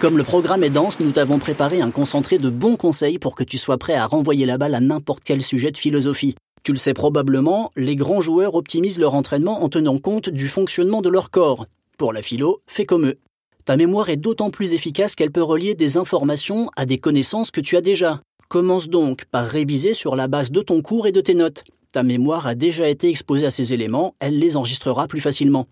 Comme le programme est dense, nous t'avons préparé un concentré de bons conseils pour que tu sois prêt à renvoyer la balle à n'importe quel sujet de philosophie. Tu le sais probablement, les grands joueurs optimisent leur entraînement en tenant compte du fonctionnement de leur corps. Pour la philo, fais comme eux. Ta mémoire est d'autant plus efficace qu'elle peut relier des informations à des connaissances que tu as déjà. Commence donc par réviser sur la base de ton cours et de tes notes. Ta mémoire a déjà été exposée à ces éléments, elle les enregistrera plus facilement.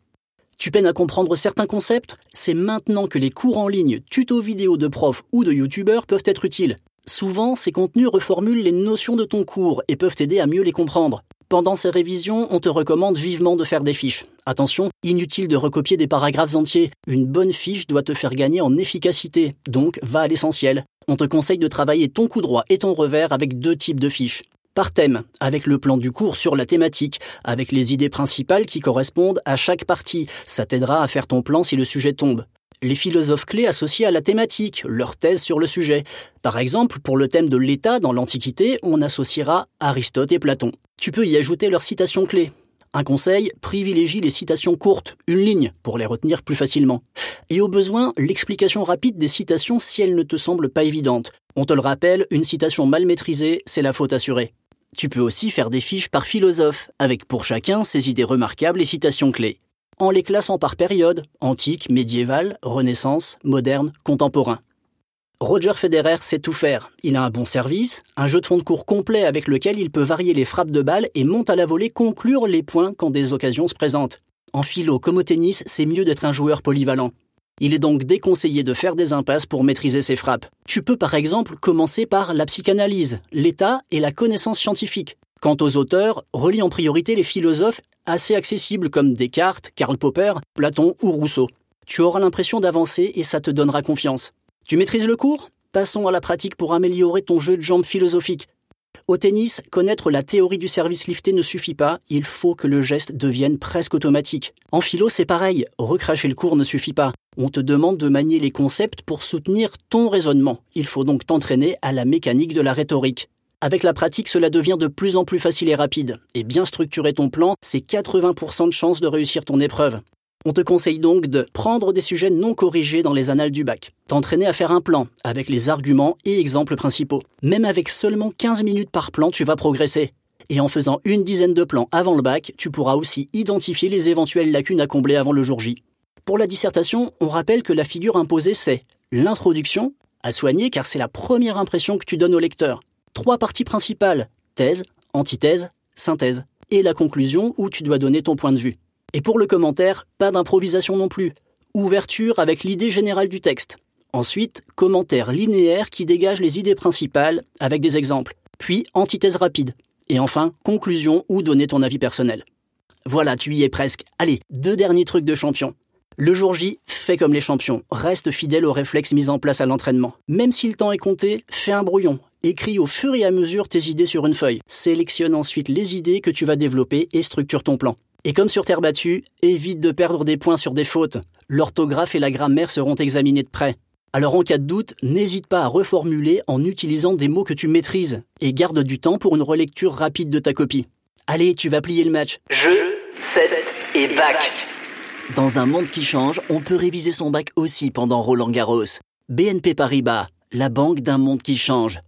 Tu peines à comprendre certains concepts? C'est maintenant que les cours en ligne, tutos vidéo de profs ou de youtubeurs peuvent être utiles. Souvent, ces contenus reformulent les notions de ton cours et peuvent t'aider à mieux les comprendre. Pendant ces révisions, on te recommande vivement de faire des fiches. Attention, inutile de recopier des paragraphes entiers. Une bonne fiche doit te faire gagner en efficacité, donc va à l'essentiel. On te conseille de travailler ton coup droit et ton revers avec deux types de fiches par thème, avec le plan du cours sur la thématique, avec les idées principales qui correspondent à chaque partie. Ça t'aidera à faire ton plan si le sujet tombe. Les philosophes clés associés à la thématique, leur thèse sur le sujet. Par exemple, pour le thème de l'État dans l'Antiquité, on associera Aristote et Platon. Tu peux y ajouter leurs citations clés. Un conseil, privilégie les citations courtes, une ligne, pour les retenir plus facilement. Et au besoin, l'explication rapide des citations si elles ne te semblent pas évidentes. On te le rappelle, une citation mal maîtrisée, c'est la faute assurée. Tu peux aussi faire des fiches par philosophe, avec pour chacun ses idées remarquables et citations clés, en les classant par période, antique, médiévale, renaissance, moderne, contemporain. Roger Federer sait tout faire. Il a un bon service, un jeu de fond de cours complet avec lequel il peut varier les frappes de balles et monte à la volée conclure les points quand des occasions se présentent. En philo comme au tennis, c'est mieux d'être un joueur polyvalent. Il est donc déconseillé de faire des impasses pour maîtriser ses frappes. Tu peux par exemple commencer par la psychanalyse, l'état et la connaissance scientifique. Quant aux auteurs, relis en priorité les philosophes assez accessibles comme Descartes, Karl Popper, Platon ou Rousseau. Tu auras l'impression d'avancer et ça te donnera confiance. Tu maîtrises le cours? Passons à la pratique pour améliorer ton jeu de jambes philosophique. Au tennis, connaître la théorie du service lifté ne suffit pas, il faut que le geste devienne presque automatique. En philo, c'est pareil, recracher le cours ne suffit pas. On te demande de manier les concepts pour soutenir ton raisonnement. Il faut donc t'entraîner à la mécanique de la rhétorique. Avec la pratique, cela devient de plus en plus facile et rapide. Et bien structurer ton plan, c'est 80% de chances de réussir ton épreuve. On te conseille donc de prendre des sujets non corrigés dans les annales du bac, t'entraîner à faire un plan avec les arguments et exemples principaux. Même avec seulement 15 minutes par plan, tu vas progresser. Et en faisant une dizaine de plans avant le bac, tu pourras aussi identifier les éventuelles lacunes à combler avant le jour J. Pour la dissertation, on rappelle que la figure imposée, c'est l'introduction, à soigner car c'est la première impression que tu donnes au lecteur. Trois parties principales, thèse, antithèse, synthèse. Et la conclusion où tu dois donner ton point de vue. Et pour le commentaire, pas d'improvisation non plus. Ouverture avec l'idée générale du texte. Ensuite, commentaire linéaire qui dégage les idées principales avec des exemples. Puis antithèse rapide. Et enfin, conclusion ou donner ton avis personnel. Voilà, tu y es presque. Allez, deux derniers trucs de champion. Le jour J, fais comme les champions. Reste fidèle aux réflexes mis en place à l'entraînement. Même si le temps est compté, fais un brouillon. Écris au fur et à mesure tes idées sur une feuille. Sélectionne ensuite les idées que tu vas développer et structure ton plan. Et comme sur terre battue, évite de perdre des points sur des fautes. L'orthographe et la grammaire seront examinés de près. Alors en cas de doute, n'hésite pas à reformuler en utilisant des mots que tu maîtrises et garde du temps pour une relecture rapide de ta copie. Allez, tu vas plier le match. Je, 7 et bac. Dans un monde qui change, on peut réviser son bac aussi pendant Roland Garros. BNP Paribas, la banque d'un monde qui change.